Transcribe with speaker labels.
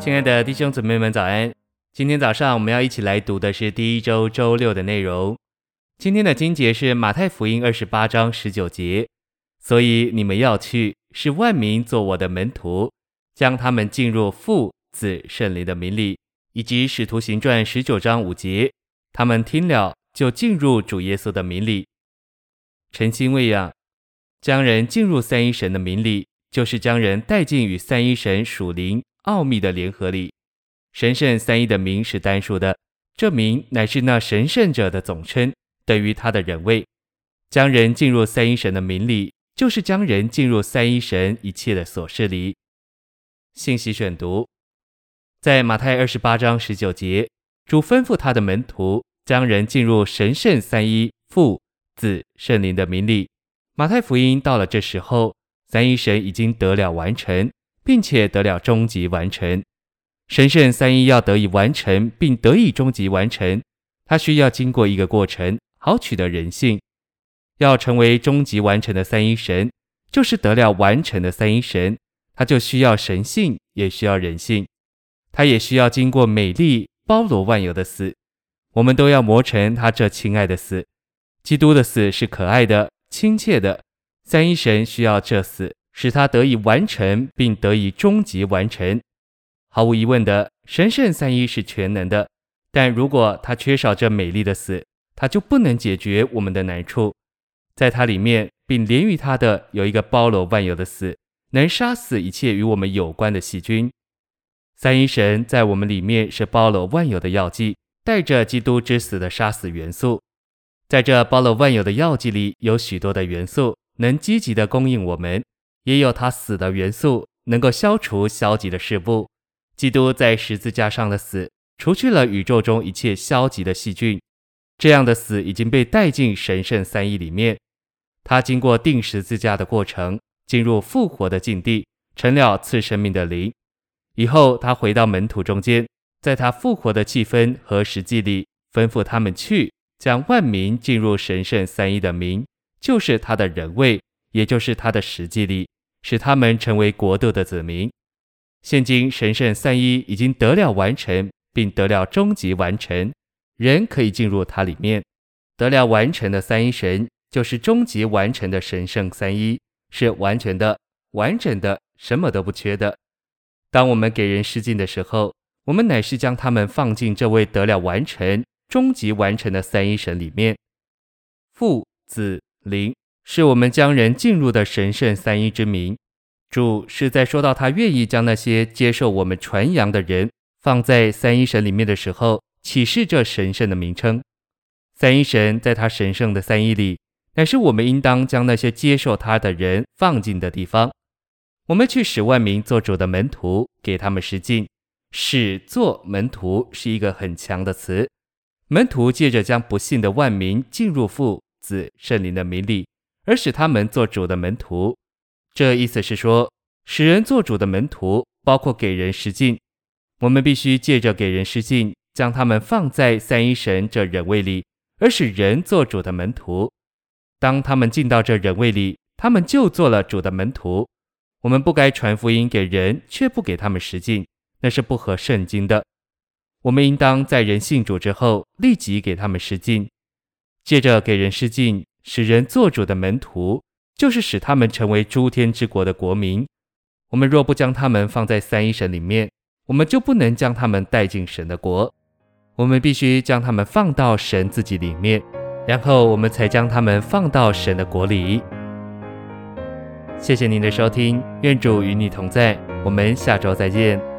Speaker 1: 亲爱的弟兄姊妹们，早安！今天早上我们要一起来读的是第一周周六的内容。今天的经节是马太福音二十八章十九节，所以你们要去，使万民做我的门徒，将他们进入父、子、圣灵的名里，以及使徒行传十九章五节，他们听了就进入主耶稣的名里。诚心喂养，将人进入三一神的名里，就是将人带进与三一神属灵奥秘的联合里。神圣三一的名是单数的，这名乃是那神圣者的总称。等于他的人位，将人进入三一神的名里，就是将人进入三一神一切的所事里。信息选读，在马太二十八章十九节，主吩咐他的门徒将人进入神圣三一父、子、圣灵的名里。马太福音到了这时候，三一神已经得了完成，并且得了终极完成。神圣三一要得以完成，并得以终极完成，它需要经过一个过程。好取得人性，要成为终极完成的三一神，就是得了完成的三一神，他就需要神性，也需要人性，他也需要经过美丽包罗万有的死。我们都要磨成他这亲爱的死。基督的死是可爱的、亲切的。三一神需要这死，使他得以完成，并得以终极完成。毫无疑问的，神圣三一是全能的，但如果他缺少这美丽的死，他就不能解决我们的难处，在他里面，并连于他的有一个包罗万有的死，能杀死一切与我们有关的细菌。三一神在我们里面是包罗万有的药剂，带着基督之死的杀死元素。在这包罗万有的药剂里，有许多的元素能积极的供应我们，也有他死的元素，能够消除消极的事物。基督在十字架上的死，除去了宇宙中一切消极的细菌。这样的死已经被带进神圣三一里面，他经过钉十字架的过程，进入复活的境地，成了赐生命的灵。以后他回到门徒中间，在他复活的气氛和实际里，吩咐他们去，将万民进入神圣三一的名，就是他的人位，也就是他的实际里，使他们成为国度的子民。现今神圣三一已经得了完成，并得了终极完成。人可以进入它里面，得了完成的三一神，就是终极完成的神圣三一，是完全的、完整的，什么都不缺的。当我们给人施浸的时候，我们乃是将他们放进这位得了完成、终极完成的三一神里面。父、子、灵，是我们将人进入的神圣三一之名。主是在说到他愿意将那些接受我们传扬的人放在三一神里面的时候。启示这神圣的名称，三一神在他神圣的三一里，乃是我们应当将那些接受他的人放进的地方。我们去使万民做主的门徒，给他们施浸。使做门徒是一个很强的词。门徒借着将不信的万民进入父、子、圣灵的名里，而使他们做主的门徒。这意思是说，使人做主的门徒，包括给人施浸。我们必须借着给人施浸。将他们放在三一神这人位里，而使人做主的门徒。当他们进到这人位里，他们就做了主的门徒。我们不该传福音给人，却不给他们施浸，那是不合圣经的。我们应当在人信主之后，立即给他们施浸。借着给人施浸，使人做主的门徒，就是使他们成为诸天之国的国民。我们若不将他们放在三一神里面，我们就不能将他们带进神的国。我们必须将他们放到神自己里面，然后我们才将他们放到神的国里。谢谢您的收听，愿主与你同在，我们下周再见。